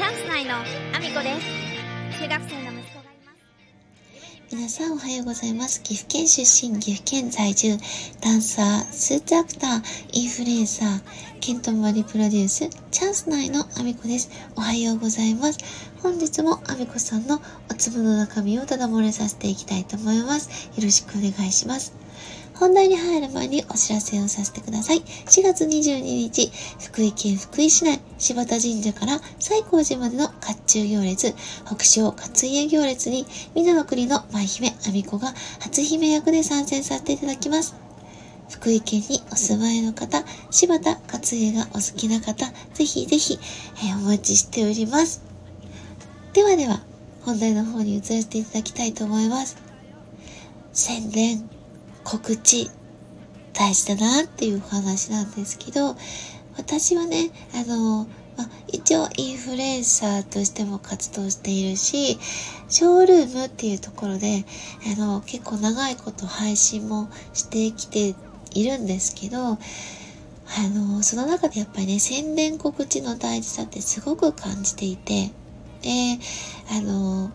チャンス内のアミコです中学生の息子がいます皆さんおはようございます。岐阜県出身、岐阜県在住、ダンサー、スーツアクター、インフルエンサー、ケントマリプロデュース、チャンス内のアミコです。おはようございます。本日もアミコさんのお粒の中身をただ漏れさせていきたいと思います。よろしくお願いします。本題に入る前にお知らせをさせてください。4月22日、福井県福井市内、柴田神社から西光寺までの甲冑行列、北昇勝家行列に、水の国の舞姫あみこが初姫役で参戦させていただきます。福井県にお住まいの方、柴田勝家がお好きな方、ぜひぜひ、えーお待ちしております。ではでは、本題の方に移らせていただきたいと思います。宣伝、告知、大事だなっていう話なんですけど、私はね、あの、まあ、一応インフルエンサーとしても活動しているし、ショールームっていうところで、あの、結構長いこと配信もしてきているんですけど、あの、その中でやっぱりね、宣伝告知の大事さってすごく感じていて、で、あの、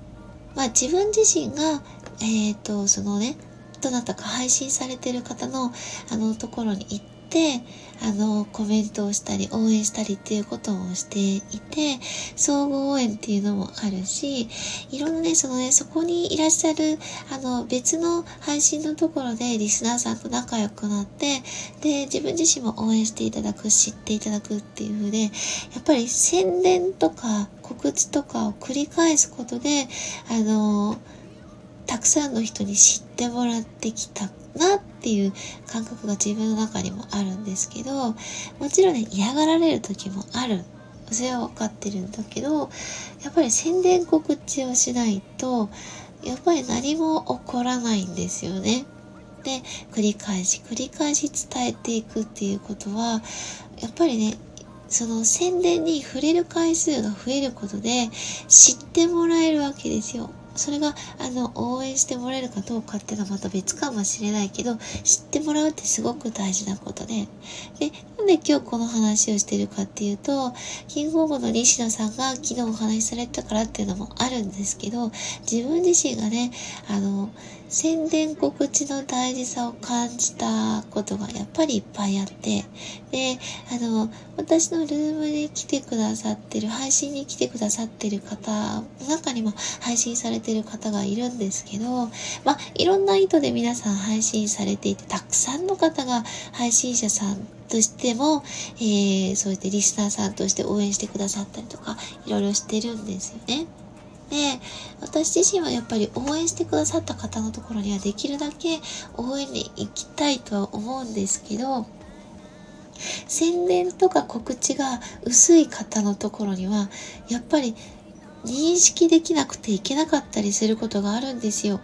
まあ、自分自身が、えっ、と、そのね、どなたか配信されてる方の、あの、ところに行って、あの、コメントをしたり、応援したりっていうことをしていて、相互応援っていうのもあるし、いろんなね、そのね、そこにいらっしゃる、あの、別の配信のところでリスナーさんと仲良くなって、で、自分自身も応援していただく、知っていただくっていう風で、やっぱり宣伝とか告知とかを繰り返すことで、あの、たくさんの人に知ってもらってきたなっていう感覚が自分の中にもあるんですけど、もちろんね、嫌がられる時もある。それは分かってるんだけど、やっぱり宣伝告知をしないと、やっぱり何も起こらないんですよね。で、繰り返し繰り返し伝えていくっていうことは、やっぱりね、その宣伝に触れる回数が増えることで知ってもらえるわけですよ。それが、あの、応援してもらえるかどうかっていうのはまた別かもしれないけど、知ってもらうってすごく大事なことで。で、なんで今日この話をしてるかっていうと、キングオブの西野さんが昨日お話しされたからっていうのもあるんですけど、自分自身がね、あの、宣伝告知の大事さを感じたことがやっぱりいっぱいあって、で、あの、私のルームに来てくださってる、配信に来てくださってる方の中にも配信されててる方がいるんですけど、まあ、いろんな意図で皆さん配信されていて、たくさんの方が配信者さんとしても、えー、そうやってリスナーさんとして応援してくださったりとか、いろいろしてるんですよね。で、私自身はやっぱり応援してくださった方のところにはできるだけ応援に行きたいとは思うんですけど、宣伝とか告知が薄い方のところには、やっぱり認識できなくていけなかったりすることがあるんですよ。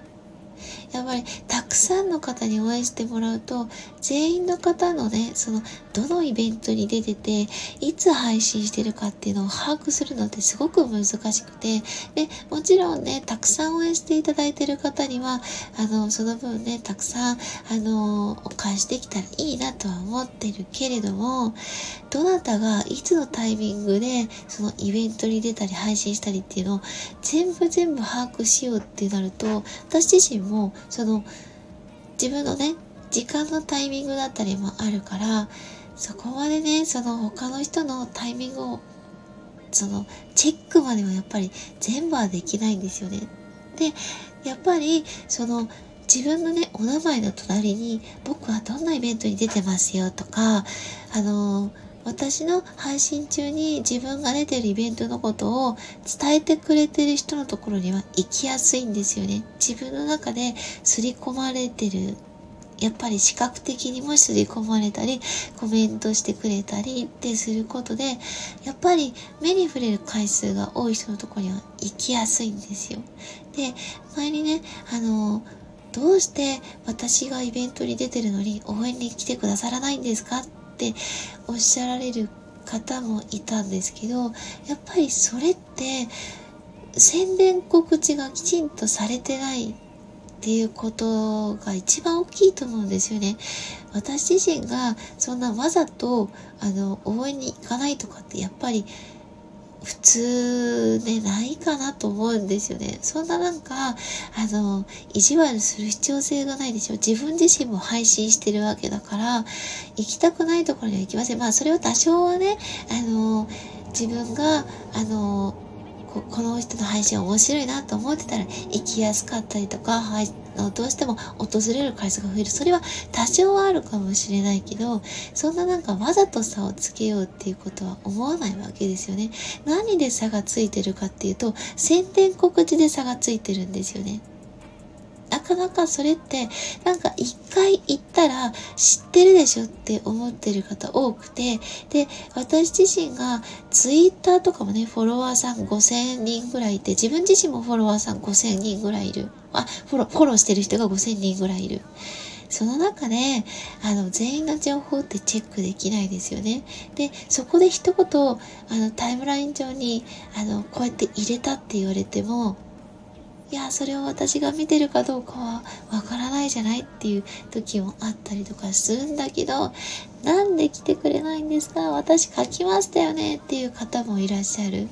やっぱりたくさんの方に応援してもらうと全員の方のねそのどのイベントに出てていつ配信してるかっていうのを把握するのってすごく難しくてでもちろんねたくさん応援していただいてる方にはあのその分ねたくさんあのお返しできたらいいなとは思ってるけれどもどなたがいつのタイミングでそのイベントに出たり配信したりっていうのを全部全部把握しようってなると私自身ももその自分のね時間のタイミングだったりもあるからそこまでねその他の人のタイミングをそのチェックまではやっぱり全部はできないんですよね。でやっぱりその自分のねお名前の隣に僕はどんなイベントに出てますよとかあの私の配信中に自分が出てるイベントのことを伝えてくれてる人のところには行きやすいんですよね。自分の中で刷り込まれてる。やっぱり視覚的にも刷り込まれたり、コメントしてくれたりってすることで、やっぱり目に触れる回数が多い人のところには行きやすいんですよ。で、前にね、あの、どうして私がイベントに出てるのに応援に来てくださらないんですかっておっしゃられる方もいたんですけどやっぱりそれって宣伝告知がきちんとされてないっていうことが一番大きいと思うんですよね。私自身がそんなわざとあの応援に行かないとかってやっぱり普通でないかなと思うんですよね。そんななんか、あの、意地悪する必要性がないでしょ。自分自身も配信してるわけだから、行きたくないところには行きません。まあ、それを多少はね、あの、自分が、あの、ここの人の配信面白いなと思ってたら行きやすかったりとか、はい、どうしても訪れる回数が増える。それは多少はあるかもしれないけど、そんななんかわざと差をつけようっていうことは思わないわけですよね。何で差がついてるかっていうと、宣伝告知で差がついてるんですよね。なかなかそれって、なんか一回行ったら知ってるでしょって思ってる方多くて、で、私自身がツイッターとかもね、フォロワーさん5000人ぐらいいて、自分自身もフォロワーさん5000人ぐらいいる。あ、フォロ、フォローしてる人が5000人ぐらいいる。その中で、あの、全員の情報ってチェックできないですよね。で、そこで一言、あの、タイムライン上に、あの、こうやって入れたって言われても、いや、それを私が見てるかどうかはわからないじゃないっていう時もあったりとかするんだけど、なんで来てくれないんですか？私書きましたよねっていう方もいらっしゃる。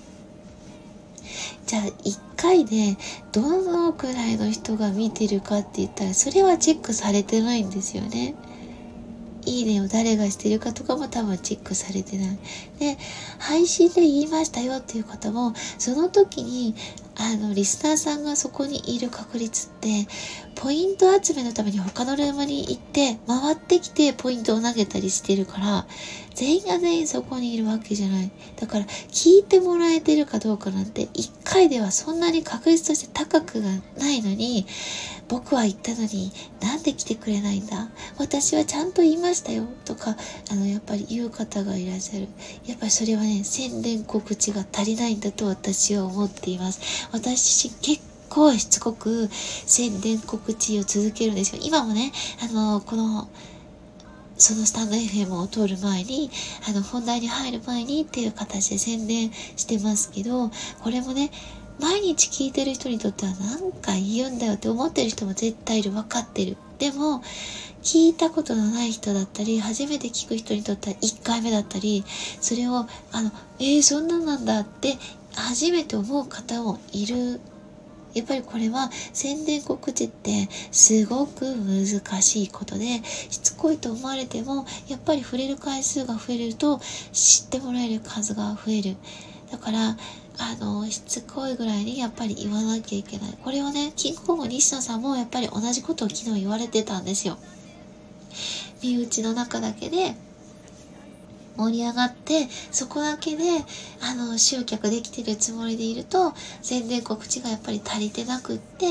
じゃあ1回でどのくらいの人が見てるかって言ったらそれはチェックされてないんですよね。いいねを誰がしてるかとかも多分チェックされてない。で、配信で言いましたよっていう方も、その時にあの、リスナーさんがそこにいる確率って、ポイント集めのために他のルームに行って、回ってきてポイントを投げたりしてるから、全員が全員そこにいるわけじゃない。だから、聞いてもらえてるかどうかなんて、一回ではそんなに確率として高くがないのに、僕は言ったのになんで来てくれないんだ？私はちゃんと言いましたよとか、あの、やっぱり言う方がいらっしゃる。やっぱりそれはね、宣伝告知が足りないんだと私は思っています。私結構しつこく宣伝告知を続けるんですよ。今もね、あの、この、そのスタンド FM を通る前に、あの、本題に入る前にっていう形で宣伝してますけど、これもね、毎日聞いてる人にとっては何回言うんだよって思ってる人も絶対いる。分かってる。でも、聞いたことのない人だったり、初めて聞く人にとっては1回目だったり、それを、あの、えー、そんなんなんだって初めて思う方もいる。やっぱりこれは宣伝告知ってすごく難しいことで、しつこいと思われても、やっぱり触れる回数が増えると知ってもらえる数が増える。だから、あの、しつこいぐらいにやっぱり言わなきゃいけない。これをね、キングコング西野さんもやっぱり同じことを昨日言われてたんですよ。身内の中だけで、盛り上がって、そこだけで、あの、集客できてるつもりでいると、宣伝告知がやっぱり足りてなくって、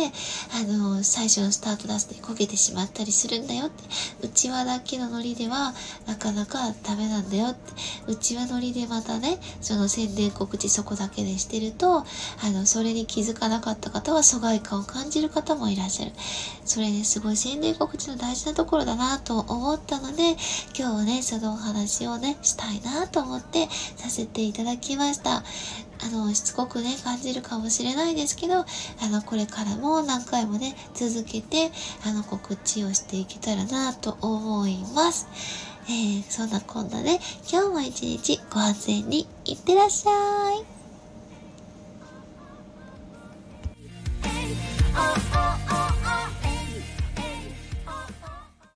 あの、最初のスタートダスで焦げてしまったりするんだよって、うちわだけのノリでは、なかなかダメなんだよって、うちわノリでまたね、その宣伝告知そこだけでしてると、あの、それに気づかなかった方は疎外感を感じる方もいらっしゃる。それですごい宣伝告知の大事なところだなと思ったので、今日はね、そのお話をね、たいなと思ってさせていただきました。あの、しつこくね、感じるかもしれないですけど、あの、これからも何回もね、続けて、あの、告知をしていけたらなと思います。えー、そんなこんなで、今日も一日ご安全にいってらっしゃい。